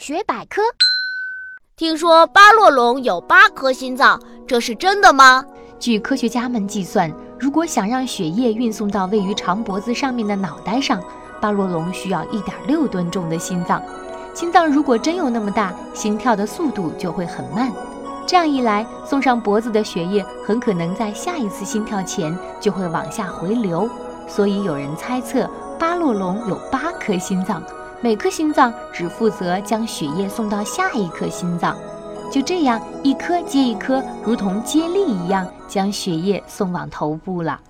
纳学百科。听说巴洛龙有八颗心脏，这是真的吗？据科学家们计算，如果想让血液运送到位于长脖子上面的脑袋上，巴洛龙需要一点六吨重的心脏。心脏如果真有那么大，心跳的速度就会很慢。这样一来，送上脖子的血液很可能在下一次心跳前就会往下回流。所以有人猜测，巴洛龙有八颗心脏。每颗心脏只负责将血液送到下一颗心脏，就这样一颗接一颗，如同接力一样将血液送往头部了。